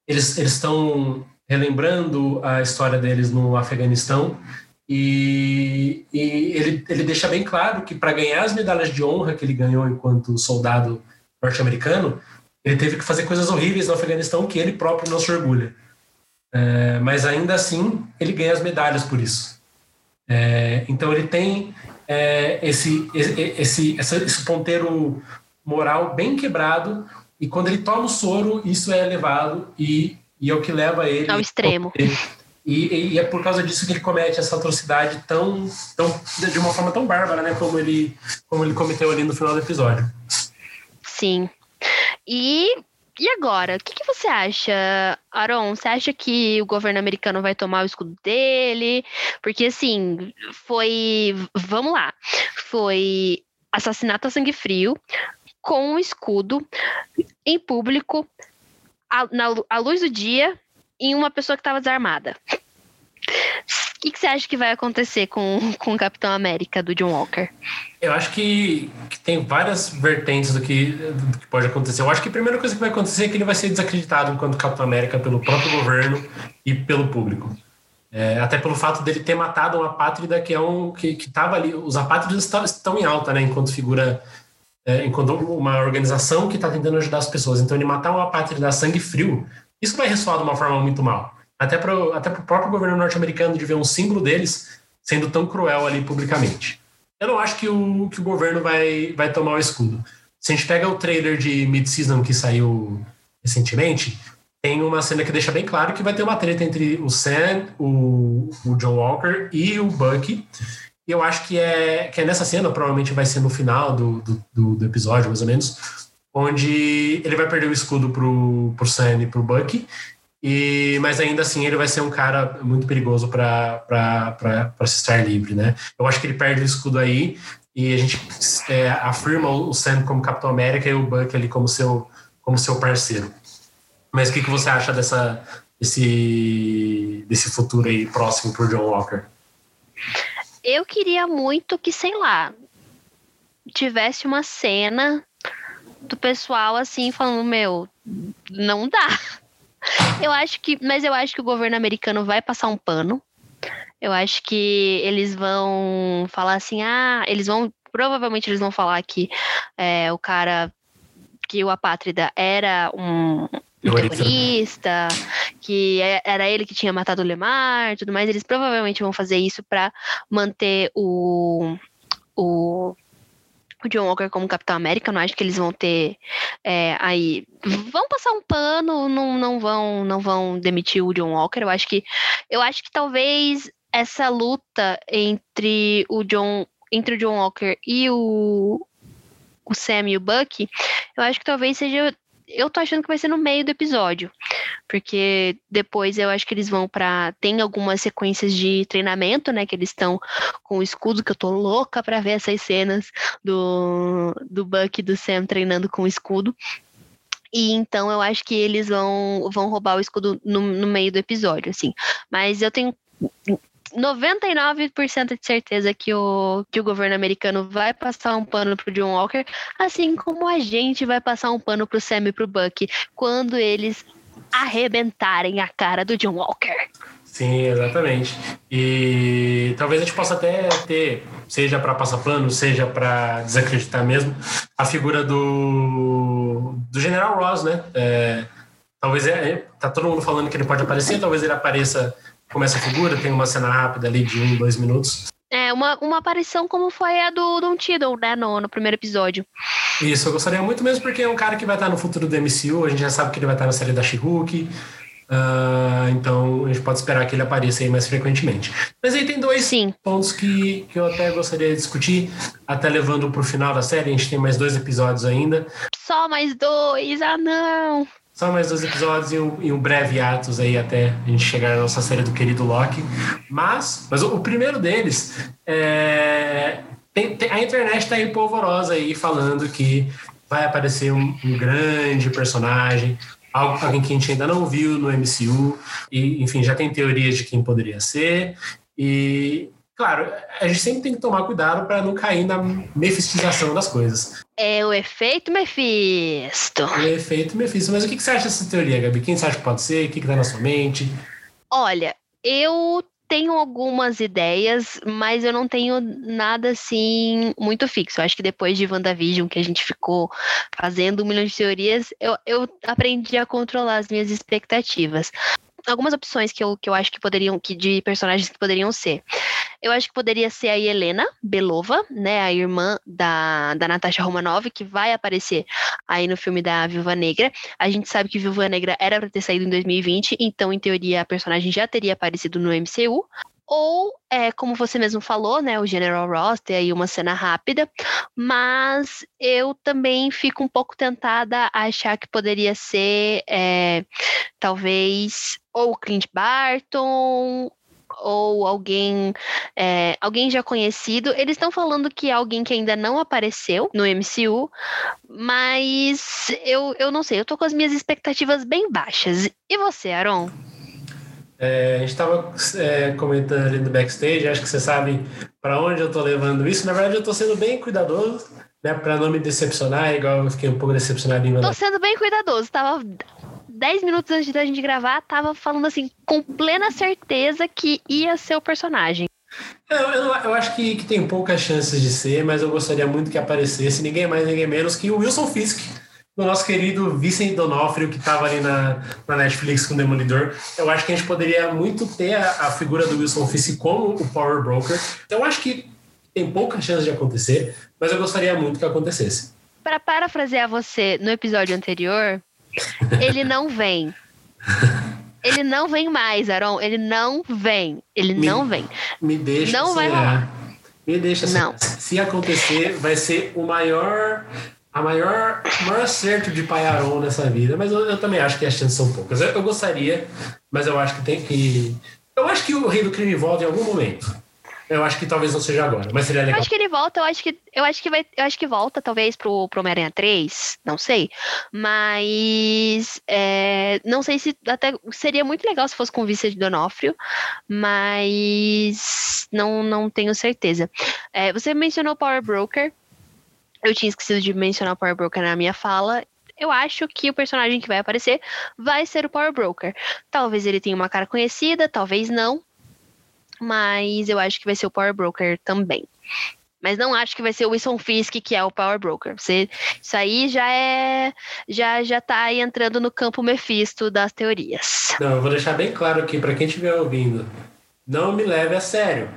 eles estão relembrando a história deles no Afeganistão E, e ele, ele deixa bem claro que para ganhar as medalhas de honra que ele ganhou enquanto soldado norte-americano, ele teve que fazer coisas horríveis no Afeganistão que ele próprio não se orgulha. É, mas ainda assim, ele ganha as medalhas por isso. É, então ele tem é, esse, esse, esse, esse ponteiro moral bem quebrado, e quando ele toma o soro, isso é elevado e, e é o que leva ele ao extremo. E, e, é por causa disso que ele comete essa atrocidade tão, tão de uma forma tão bárbara, né, como ele como ele cometeu ali no final do episódio. Sim. E e agora, o que, que, você acha, Aaron? Você acha que o governo americano vai tomar o escudo dele? Porque, assim, foi. Vamos lá. Foi assassinato a sangue frio, com um escudo, em público, à, na, à luz do dia, em uma pessoa que estava desarmada. Que, que, você acha que vai acontecer com, [LAUGHS] com o Capitão América do John Walker? Eu acho que, que tem várias vertentes do que, do que, pode acontecer. Eu acho que a primeira coisa que vai acontecer é que ele vai ser desacreditado enquanto Capitão América pelo próprio governo e pelo público. É, até pelo fato dele ter matado uma apátrida que é um que estava ali. Os apátridas estão em alta, né? Enquanto figura, é, enquanto uma organização que está tentando ajudar as pessoas. Então ele matar uma apátrida a sangue frio, isso vai ressoar de uma forma muito mal até para até o próprio governo norte-americano de ver um símbolo deles sendo tão cruel ali publicamente. Eu não acho que o, que o governo vai, vai tomar o escudo. Se a gente pega o trailer de mid-season que saiu recentemente, tem uma cena que deixa bem claro que vai ter uma treta entre o Sam, o, o John Walker e o Bucky. E eu acho que é, que é nessa cena, provavelmente vai ser no final do, do, do episódio, mais ou menos, onde ele vai perder o escudo pro, pro Sam e pro Bucky, e, mas ainda assim ele vai ser um cara muito perigoso para se estar livre, né? Eu acho que ele perde o escudo aí e a gente é, afirma o Sam como Capitão América e o Buck ali como seu, como seu parceiro. Mas o que, que você acha dessa, desse, desse futuro aí próximo por John Walker? Eu queria muito que, sei lá, tivesse uma cena do pessoal assim falando, meu, não dá eu acho que, mas eu acho que o governo americano vai passar um pano. Eu acho que eles vão falar assim, ah, eles vão, provavelmente eles vão falar que é, o cara, que o apátrida era um, terrorista, que é, era ele que tinha matado o Lemar, tudo mais. Eles provavelmente vão fazer isso para manter o, o o John Walker como Capitão América, não acho que eles vão ter é, aí. Vão passar um pano, não, não vão não vão demitir o John Walker. Eu acho que eu acho que talvez essa luta entre o John entre o John Walker e o o Sam e o Bucky, eu acho que talvez seja eu tô achando que vai ser no meio do episódio. Porque depois eu acho que eles vão para Tem algumas sequências de treinamento, né? Que eles estão com o escudo, que eu tô louca pra ver essas cenas do, do Buck e do Sam treinando com o escudo. E então eu acho que eles vão, vão roubar o escudo no, no meio do episódio, assim. Mas eu tenho 99% de certeza que o, que o governo americano vai passar um pano pro John Walker, assim como a gente vai passar um pano pro Sam e pro Buck quando eles arrebentarem a cara do John Walker. Sim, exatamente. E talvez a gente possa até ter, seja para passar pano, seja para desacreditar mesmo, a figura do, do General Ross, né? É, talvez é, tá todo mundo falando que ele pode aparecer, talvez ele apareça como essa figura, tem uma cena rápida ali de um, dois minutos. É, uma, uma aparição como foi a do Don Tiddle, né, no, no primeiro episódio. Isso, eu gostaria muito mesmo, porque é um cara que vai estar no futuro do MCU, a gente já sabe que ele vai estar na série da She-Hulk, uh, então a gente pode esperar que ele apareça aí mais frequentemente. Mas aí tem dois Sim. pontos que, que eu até gostaria de discutir, até levando para o final da série, a gente tem mais dois episódios ainda. Só mais dois, ah não! Só mais dois episódios e um, e um, breve atos aí até a gente chegar na nossa série do querido Loki. Mas, mas o, o primeiro deles é. Tem, tem, a internet está aí polvorosa aí falando que vai aparecer um, um grande personagem, alguém que a gente ainda não viu no MCU, e enfim, já tem teorias de quem poderia ser. E Claro, a gente sempre tem que tomar cuidado para não cair na mefistização das coisas. É o efeito Mephisto. O efeito Mephisto. Mas o que você acha dessa teoria, Gabi? Quem você acha que pode ser? O que está na sua mente? Olha, eu tenho algumas ideias, mas eu não tenho nada assim muito fixo. Eu acho que depois de WandaVision, que a gente ficou fazendo um milhão de teorias, eu, eu aprendi a controlar as minhas expectativas algumas opções que eu, que eu acho que poderiam, que de personagens que poderiam ser. Eu acho que poderia ser a Helena Belova, né, a irmã da, da Natasha Romanoff, que vai aparecer aí no filme da Viúva Negra. A gente sabe que Viúva Negra era para ter saído em 2020, então, em teoria, a personagem já teria aparecido no MCU ou, é, como você mesmo falou, né, o General Ross ter aí uma cena rápida, mas eu também fico um pouco tentada a achar que poderia ser, é, talvez, ou Clint Barton, ou alguém é, alguém já conhecido. Eles estão falando que é alguém que ainda não apareceu no MCU, mas eu, eu não sei, eu tô com as minhas expectativas bem baixas. E você, Aaron? É, a gente estava é, comentando ali no backstage, acho que você sabe para onde eu estou levando isso. Na verdade, eu estou sendo bem cuidadoso, né, para não me decepcionar, igual eu fiquei um pouco decepcionado em Tô sendo bem cuidadoso, tava 10 minutos antes da gente gravar, tava falando assim, com plena certeza que ia ser o personagem. Eu, eu, eu acho que, que tem poucas chances de ser, mas eu gostaria muito que aparecesse ninguém mais, ninguém menos que o Wilson Fisk do nosso querido Vicente Donofrio, que estava ali na, na Netflix com o Demolidor. Eu acho que a gente poderia muito ter a, a figura do Wilson Fisk como o Power Broker. Então, eu acho que tem pouca chance de acontecer, mas eu gostaria muito que acontecesse. Para parafrasear você no episódio anterior, ele [LAUGHS] não vem. Ele não vem mais, Aaron. Ele não vem. Ele me, não vem. Me deixa Não vai rolar. Me deixa não. Se acontecer, vai ser o maior a maior, maior acerto de Paiaron nessa vida, mas eu, eu, também acho que as chances são poucas. Eu, eu, gostaria, mas eu acho que tem que. Eu acho que o Rei do Crime volta em algum momento. Eu acho que talvez não seja agora, mas seria legal. Eu acho que ele volta, eu acho que eu acho que vai, eu acho que volta talvez pro, pro Homem-Aranha 3, não sei. Mas é, não sei se até seria muito legal se fosse com o Vicente Donofrio, mas não não tenho certeza. É, você mencionou Power Broker, eu tinha esquecido de mencionar o Power Broker na minha fala. Eu acho que o personagem que vai aparecer vai ser o Power Broker. Talvez ele tenha uma cara conhecida, talvez não. Mas eu acho que vai ser o Power Broker também. Mas não acho que vai ser o Wilson Fisk que é o Power Broker. Você, isso aí já é. Já, já tá entrando no campo Mephisto das teorias. Não, eu vou deixar bem claro aqui para quem estiver ouvindo. Não me leve a sério.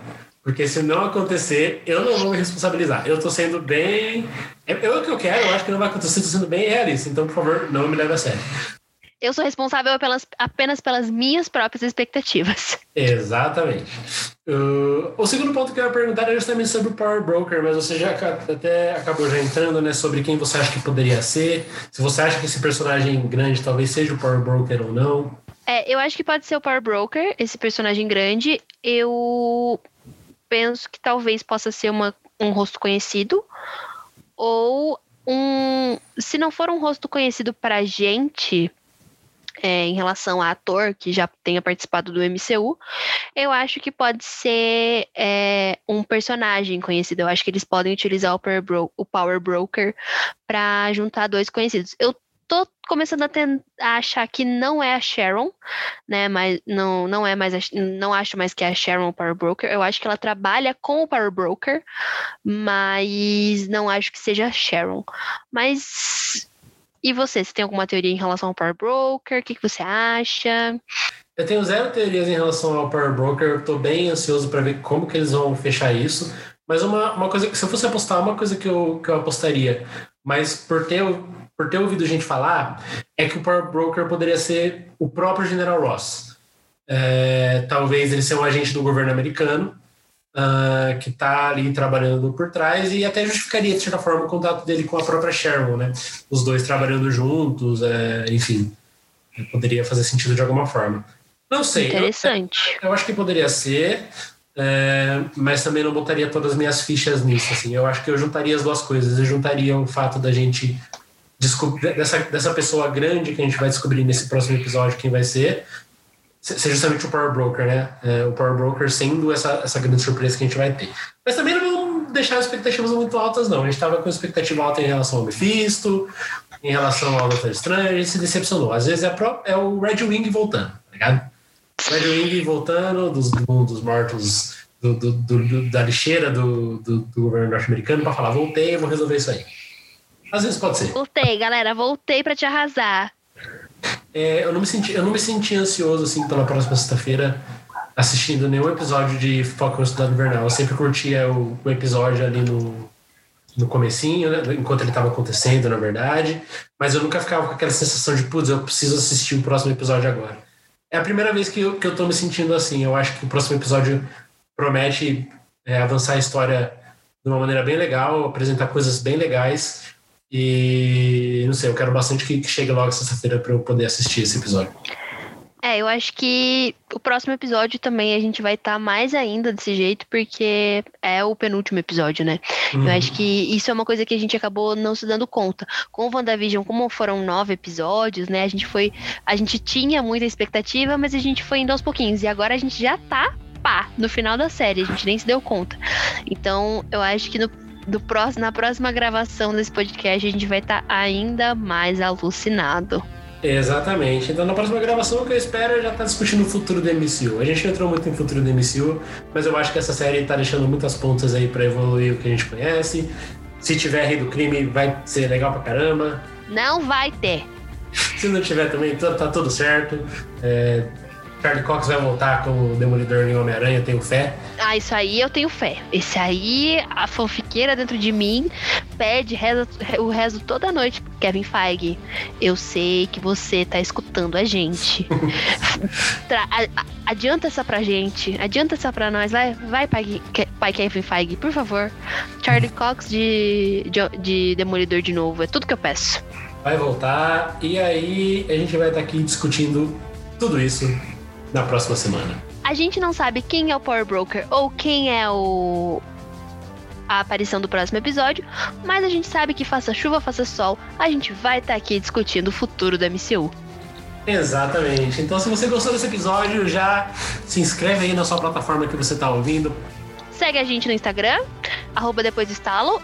Porque se não acontecer, eu não vou me responsabilizar. Eu tô sendo bem. É, é o que eu quero, eu acho que não vai acontecer, tô sendo bem realista. Então, por favor, não me leve a sério. Eu sou responsável pelas, apenas pelas minhas próprias expectativas. Exatamente. Uh, o segundo ponto que eu ia perguntar é justamente sobre o Power Broker, mas você já até acabou já entrando né, sobre quem você acha que poderia ser, se você acha que esse personagem grande talvez seja o Power Broker ou não. É, eu acho que pode ser o Power Broker, esse personagem grande. Eu penso que talvez possa ser uma, um rosto conhecido ou um. Se não for um rosto conhecido pra gente. É, em relação a ator que já tenha participado do MCU, eu acho que pode ser é, um personagem conhecido. Eu acho que eles podem utilizar o Power, Bro o Power Broker para juntar dois conhecidos. Eu tô começando a, tentar, achar que não é a Sharon, né? Mas não, não é mais a, não acho mais que é a Sharon Power Broker. Eu acho que ela trabalha com o Power Broker, mas não acho que seja a Sharon. Mas e você? Você tem alguma teoria em relação ao Power Broker? O que, que você acha? Eu tenho zero teorias em relação ao Power Broker. Tô bem ansioso para ver como que eles vão fechar isso. Mas uma, uma coisa que, se eu fosse apostar, uma coisa que eu, que eu apostaria, mas por ter por ter ouvido gente falar, é que o Power Broker poderia ser o próprio General Ross. É, talvez ele seja um agente do governo americano uh, que está ali trabalhando por trás e até justificaria, de certa forma, o contato dele com a própria Sharon, né? Os dois trabalhando juntos, é, enfim, poderia fazer sentido de alguma forma. Não sei. Interessante. Eu, eu acho que poderia ser, é, mas também não botaria todas as minhas fichas nisso. Assim. Eu acho que eu juntaria as duas coisas. Eu juntaria o fato da gente dessa, dessa pessoa grande que a gente vai descobrir nesse próximo episódio quem vai ser, ser justamente o Power Broker, né? É, o Power Broker sendo essa, essa grande surpresa que a gente vai ter. Mas também não vamos deixar as expectativas muito altas, não. A gente estava com expectativa alta em relação ao Mephisto, em relação ao Doutor Estranho, a gente se decepcionou. Às vezes é, pro, é o Red Wing voltando, tá ligado? Red Wing voltando dos mundos mortos do, do, do, da lixeira do, governo norte-americano para falar: voltei, vou resolver isso aí. Às vezes pode ser. Voltei, galera, voltei para te arrasar. É, eu, não me senti, eu não me senti ansioso assim pela próxima sexta-feira assistindo nenhum episódio de Falcão Estudado Invernal. Eu sempre curtia o, o episódio ali no, no comecinho, né? enquanto ele estava acontecendo, na verdade. Mas eu nunca ficava com aquela sensação de, putz, eu preciso assistir o próximo episódio agora. É a primeira vez que eu, que eu tô me sentindo assim. Eu acho que o próximo episódio promete é, avançar a história de uma maneira bem legal, apresentar coisas bem legais. E não sei, eu quero bastante que, que chegue logo sexta-feira para eu poder assistir esse episódio. É, eu acho que o próximo episódio também a gente vai estar tá mais ainda desse jeito, porque é o penúltimo episódio, né? Uhum. Eu acho que isso é uma coisa que a gente acabou não se dando conta. Com o WandaVision, como foram nove episódios, né? A gente foi. A gente tinha muita expectativa, mas a gente foi indo aos pouquinhos. E agora a gente já tá pá, no final da série, a gente nem se deu conta. Então, eu acho que no, do próximo, na próxima gravação desse podcast a gente vai estar tá ainda mais alucinado. Exatamente. Então, na próxima gravação, o que eu espero é já estar tá discutindo o futuro do MCU. A gente não entrou muito em futuro do MCU, mas eu acho que essa série está deixando muitas pontas aí para evoluir o que a gente conhece. Se tiver Rei do Crime, vai ser legal pra caramba. Não vai ter. [LAUGHS] Se não tiver também, tá, tá tudo certo. É, Charlie Cox vai voltar como Demolidor em Homem-Aranha, tenho fé. Ah, isso aí eu tenho fé. Esse aí, a fanfiqueira dentro de mim pede reza, o rezo toda noite. Kevin Feige, eu sei que você tá escutando a gente. [LAUGHS] Tra adianta essa pra gente. Adianta essa pra nós. Vai, vai pai, pai Kevin Feige, por favor. Charlie Cox de, de, de Demolidor de novo. É tudo que eu peço. Vai voltar. E aí a gente vai estar tá aqui discutindo tudo isso na próxima semana. A gente não sabe quem é o Power Broker ou quem é o a aparição do próximo episódio, mas a gente sabe que faça chuva, faça sol, a gente vai estar tá aqui discutindo o futuro da MCU. Exatamente. Então, se você gostou desse episódio, já se inscreve aí na sua plataforma que você está ouvindo. Segue a gente no Instagram, arroba depois estalo.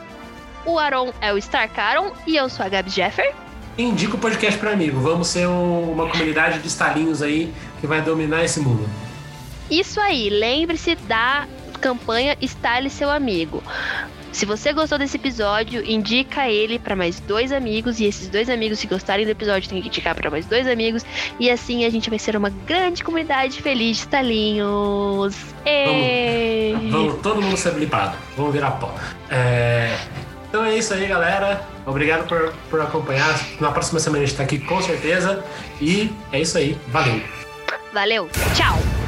O Aron é o Starcaron e eu sou a Gabi Jeffer indica o podcast para amigo. Vamos ser um, uma comunidade de estalinhos aí que vai dominar esse mundo. Isso aí, lembre-se da campanha Style Seu Amigo. Se você gostou desse episódio, indica ele para mais dois amigos e esses dois amigos, se gostarem do episódio, tem que indicar para mais dois amigos e assim a gente vai ser uma grande comunidade feliz de estalinhos. Vamos, vamos todo mundo ser blipado. Vamos virar pó. É, então é isso aí, galera. Obrigado por, por acompanhar. Na próxima semana a gente tá aqui com certeza. E é isso aí. Valeu. Valeu. Tchau.